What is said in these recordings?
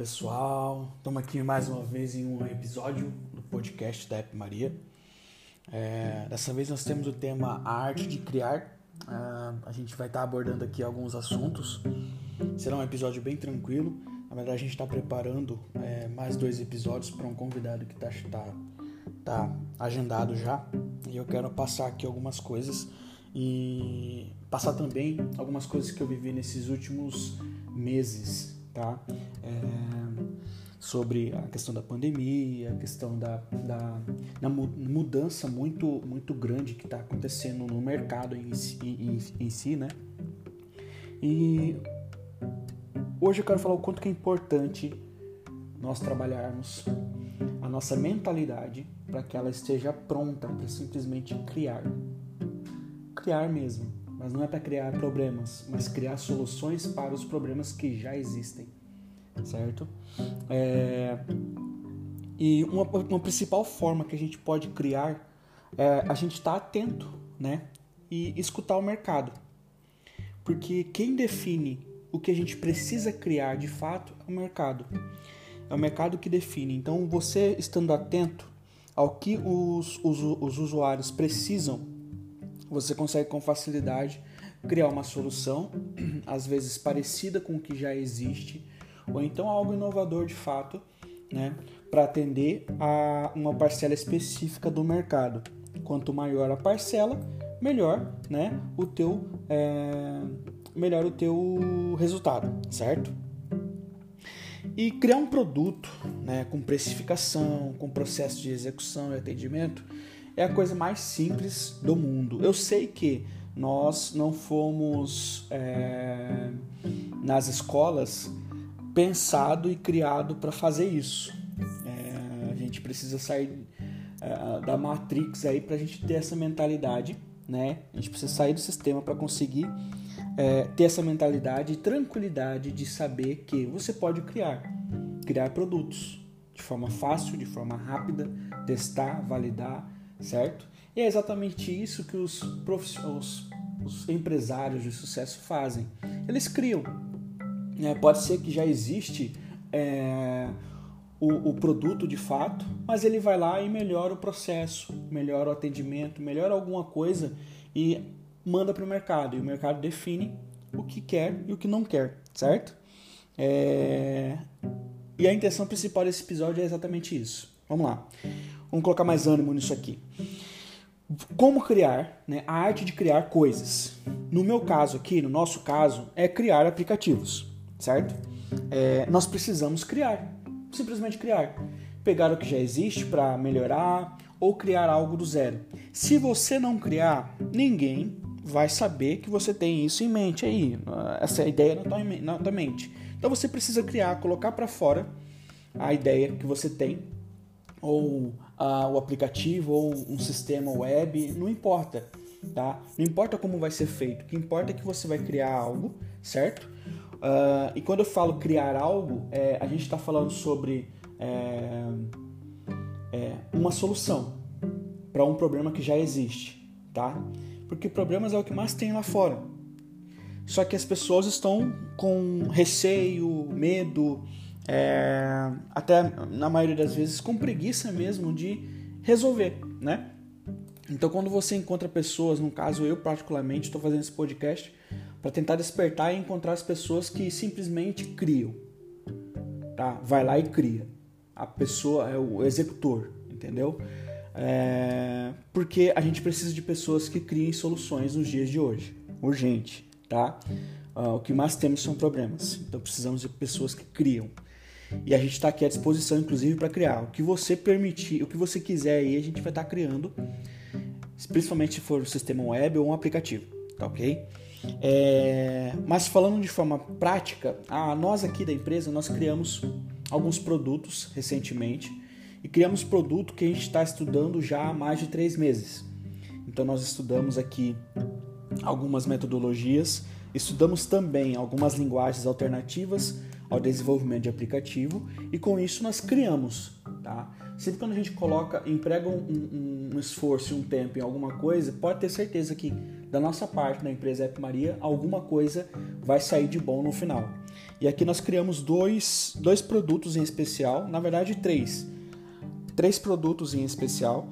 pessoal, estamos aqui mais uma vez em um episódio do podcast da App Maria. É, dessa vez nós temos o tema A Arte de Criar. É, a gente vai estar abordando aqui alguns assuntos. Será um episódio bem tranquilo. Na verdade, a gente está preparando é, mais dois episódios para um convidado que está tá, tá agendado já. E eu quero passar aqui algumas coisas e passar também algumas coisas que eu vivi nesses últimos meses tá? É, sobre a questão da pandemia, a questão da, da, da mudança muito, muito grande que está acontecendo no mercado em, em, em si, né? E hoje eu quero falar o quanto que é importante nós trabalharmos a nossa mentalidade para que ela esteja pronta para simplesmente criar. Criar mesmo mas não é para criar problemas, mas criar soluções para os problemas que já existem, certo? É... E uma, uma principal forma que a gente pode criar é a gente estar tá atento, né? E escutar o mercado. Porque quem define o que a gente precisa criar de fato é o mercado. É o mercado que define. Então, você estando atento ao que os, os, os usuários precisam você consegue com facilidade criar uma solução, às vezes parecida com o que já existe, ou então algo inovador de fato, né, para atender a uma parcela específica do mercado. Quanto maior a parcela, melhor, né, o teu é, melhor o teu resultado, certo? E criar um produto, né, com precificação, com processo de execução e atendimento é a coisa mais simples do mundo. Eu sei que nós não fomos é, nas escolas pensado e criado para fazer isso. É, a gente precisa sair é, da matrix aí para a gente ter essa mentalidade, né? A gente precisa sair do sistema para conseguir é, ter essa mentalidade e tranquilidade de saber que você pode criar, criar produtos de forma fácil, de forma rápida, testar, validar certo? E é exatamente isso que os, os, os empresários de sucesso fazem. Eles criam. É, pode ser que já existe é, o, o, produto de fato, mas ele vai lá e melhora o processo, melhora o atendimento, melhora alguma coisa e manda para o mercado. E o mercado define o que quer e o que não quer, certo? É... E a intenção principal desse episódio é exatamente isso. Vamos lá. Vamos colocar mais ânimo nisso aqui. Como criar, né, a arte de criar coisas. No meu caso aqui, no nosso caso, é criar aplicativos, certo? É, nós precisamos criar, simplesmente criar. Pegar o que já existe para melhorar ou criar algo do zero. Se você não criar, ninguém vai saber que você tem isso em mente aí, essa ideia na tua mente. Então você precisa criar, colocar para fora a ideia que você tem ou o aplicativo ou um sistema web, não importa, tá? Não importa como vai ser feito, o que importa é que você vai criar algo, certo? Uh, e quando eu falo criar algo, é, a gente está falando sobre é, é, uma solução para um problema que já existe, tá? Porque problemas é o que mais tem lá fora. Só que as pessoas estão com receio, medo, é, até na maioria das vezes com preguiça mesmo de resolver, né? Então, quando você encontra pessoas, no caso eu particularmente estou fazendo esse podcast para tentar despertar e encontrar as pessoas que simplesmente criam, tá? Vai lá e cria. A pessoa é o executor, entendeu? É, porque a gente precisa de pessoas que criem soluções nos dias de hoje, urgente, tá? Uh, o que mais temos são problemas, então precisamos de pessoas que criam. E a gente está aqui à disposição, inclusive, para criar. O que você permitir, o que você quiser aí, a gente vai estar tá criando, principalmente se for um sistema web ou um aplicativo, tá ok? É, mas falando de forma prática, a, nós aqui da empresa, nós criamos alguns produtos recentemente e criamos produto que a gente está estudando já há mais de três meses. Então nós estudamos aqui algumas metodologias, estudamos também algumas linguagens alternativas ao desenvolvimento de aplicativo e com isso nós criamos, tá? Sempre quando a gente coloca, emprega um, um, um esforço um tempo em alguma coisa, pode ter certeza que da nossa parte, da empresa App Maria, alguma coisa vai sair de bom no final. E aqui nós criamos dois, dois produtos em especial, na verdade três. Três produtos em especial,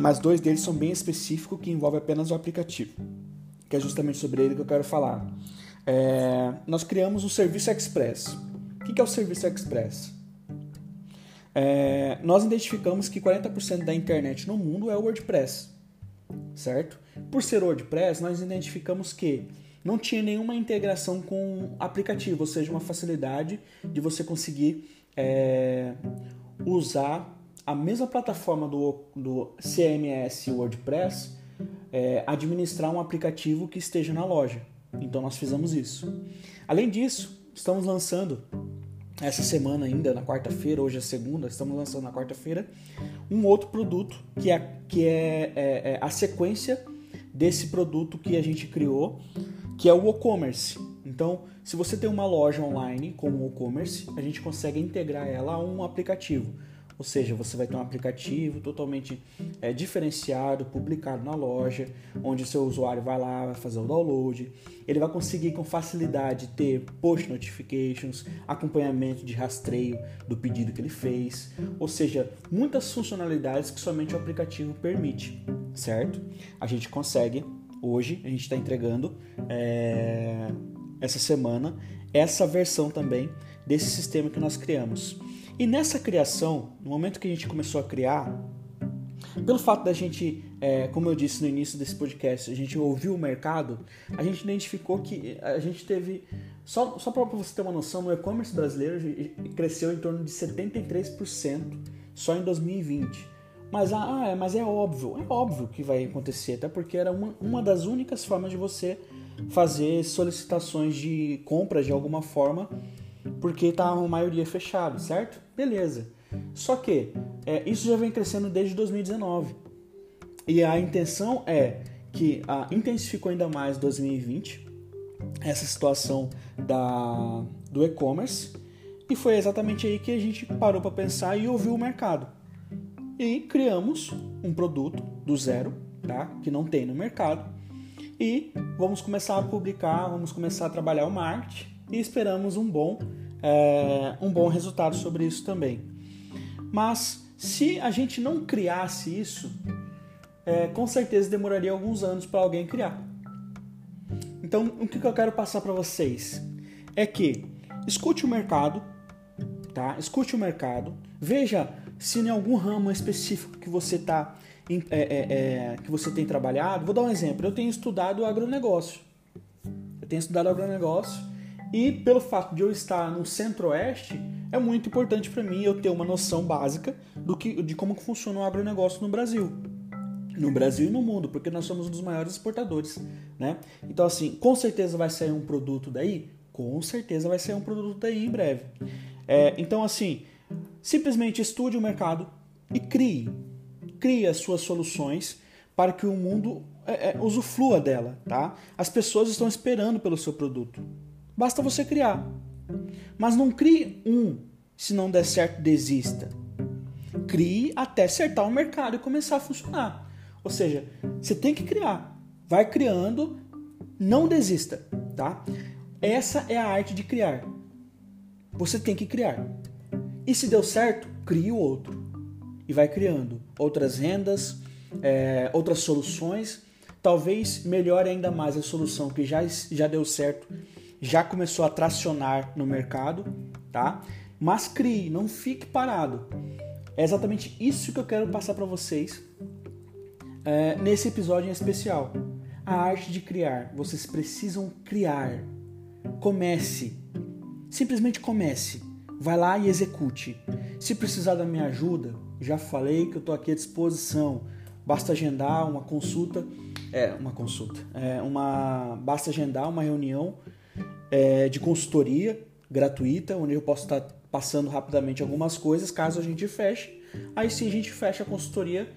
mas dois deles são bem específicos que envolvem apenas o aplicativo, que é justamente sobre ele que eu quero falar. É, nós criamos o Serviço Express. O que é o Serviço Express? É, nós identificamos que 40% da internet no mundo é o WordPress, certo? Por ser WordPress, nós identificamos que não tinha nenhuma integração com aplicativo, ou seja, uma facilidade de você conseguir é, usar a mesma plataforma do, do CMS WordPress, é, administrar um aplicativo que esteja na loja. Então nós fizemos isso. Além disso, estamos lançando essa semana ainda, na quarta-feira, hoje é segunda, estamos lançando na quarta-feira, um outro produto que é, que é, é, é a sequência desse produto que a gente criou, que é o e-commerce. Então, se você tem uma loja online com o e-commerce, a gente consegue integrar ela a um aplicativo. Ou seja, você vai ter um aplicativo totalmente é, diferenciado, publicado na loja, onde o seu usuário vai lá, vai fazer o download. Ele vai conseguir com facilidade ter push notifications, acompanhamento de rastreio do pedido que ele fez. Ou seja, muitas funcionalidades que somente o aplicativo permite, certo? A gente consegue, hoje, a gente está entregando é, essa semana, essa versão também desse sistema que nós criamos. E nessa criação, no momento que a gente começou a criar, pelo fato da gente, é, como eu disse no início desse podcast, a gente ouviu o mercado, a gente identificou que a gente teve. Só, só para você ter uma noção, no e-commerce brasileiro cresceu em torno de 73% só em 2020. Mas, ah, é, mas é óbvio, é óbvio que vai acontecer, até porque era uma, uma das únicas formas de você fazer solicitações de compras de alguma forma porque tá a maioria fechado, certo? Beleza. Só que é, isso já vem crescendo desde 2019. E a intenção é que ah, intensificou ainda mais 2020 essa situação da, do e-commerce e foi exatamente aí que a gente parou para pensar e ouviu o mercado. E criamos um produto do zero, tá? que não tem no mercado, e vamos começar a publicar, vamos começar a trabalhar o marketing e esperamos um bom, é, um bom resultado sobre isso também. Mas se a gente não criasse isso, é, com certeza demoraria alguns anos para alguém criar. Então, o que eu quero passar para vocês é que escute o mercado, tá? Escute o mercado, veja se em algum ramo específico que você tá é, é, é, que você tem trabalhado. Vou dar um exemplo. Eu tenho estudado agronegócio. Eu tenho estudado agronegócio e pelo fato de eu estar no centro-oeste, é muito importante para mim eu ter uma noção básica do que, de como funciona o agronegócio no Brasil. No Brasil e no mundo, porque nós somos um dos maiores exportadores, né? Então, assim, com certeza vai sair um produto daí? Com certeza vai sair um produto daí em breve. É, então, assim, simplesmente estude o mercado e crie. Crie as suas soluções para que o mundo é, é, usufrua dela, tá? As pessoas estão esperando pelo seu produto. Basta você criar. Mas não crie um, se não der certo, desista. Crie até acertar o mercado e começar a funcionar. Ou seja, você tem que criar. Vai criando, não desista, tá? Essa é a arte de criar. Você tem que criar. E se deu certo, crie o outro. E vai criando outras rendas, é, outras soluções. Talvez melhore ainda mais a solução que já, já deu certo já começou a tracionar no mercado, tá? Mas crie, não fique parado. É exatamente isso que eu quero passar para vocês é, nesse episódio em especial. A arte de criar. Vocês precisam criar. Comece. Simplesmente comece. Vai lá e execute. Se precisar da minha ajuda, já falei que eu estou aqui à disposição. Basta agendar uma consulta, é uma consulta, é uma basta agendar uma reunião é, de consultoria gratuita, onde eu posso estar passando rapidamente algumas coisas, caso a gente feche. Aí sim a gente fecha a consultoria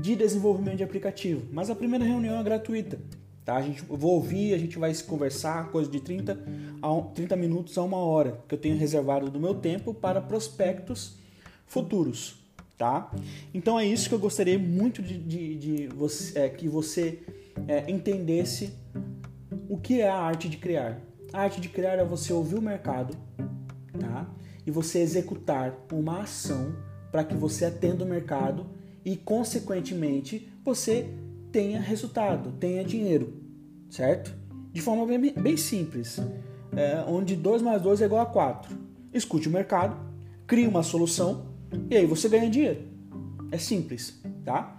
de desenvolvimento de aplicativo. Mas a primeira reunião é gratuita. Tá? A gente, eu vou ouvir, a gente vai se conversar, coisa de 30, a 30 minutos a uma hora, que eu tenho reservado do meu tempo para prospectos futuros. Tá? Então é isso que eu gostaria muito de, de, de você, é, que você é, entendesse o que é a arte de criar. A arte de criar é você ouvir o mercado, tá? E você executar uma ação para que você atenda o mercado e, consequentemente, você tenha resultado, tenha dinheiro, certo? De forma bem, bem simples, é, onde 2 mais 2 é igual a 4. Escute o mercado, crie uma solução e aí você ganha dinheiro. É simples, tá?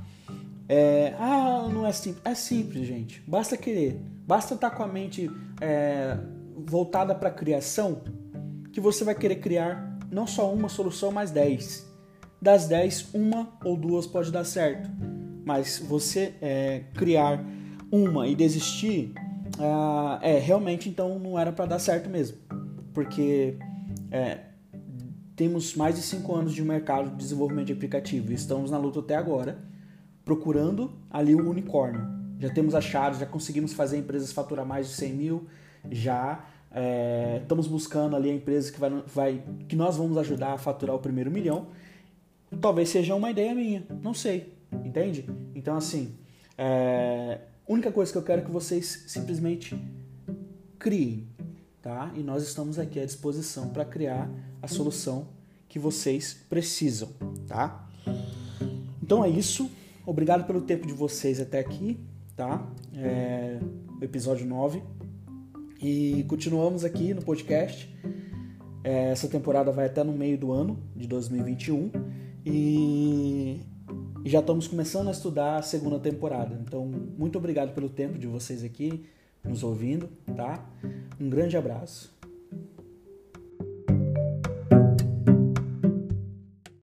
É, ah, não é simples. É simples, gente. Basta querer. Basta estar com a mente é, voltada para a criação que você vai querer criar não só uma solução, mas 10. Das 10, uma ou duas pode dar certo. Mas você é, criar uma e desistir, ah, é realmente então não era para dar certo mesmo. Porque é, temos mais de 5 anos de mercado de desenvolvimento de aplicativo e estamos na luta até agora procurando ali o unicórnio. Já temos achado, já conseguimos fazer empresas faturar mais de 100 mil, já é, estamos buscando ali a empresa que, vai, vai, que nós vamos ajudar a faturar o primeiro milhão. Talvez seja uma ideia minha, não sei, entende? Então, assim, é, única coisa que eu quero é que vocês simplesmente criem, tá? E nós estamos aqui à disposição para criar a solução que vocês precisam, tá? Então é isso. Obrigado pelo tempo de vocês até aqui, tá? É, episódio 9. E continuamos aqui no podcast. É, essa temporada vai até no meio do ano de 2021. E já estamos começando a estudar a segunda temporada. Então, muito obrigado pelo tempo de vocês aqui nos ouvindo, tá? Um grande abraço.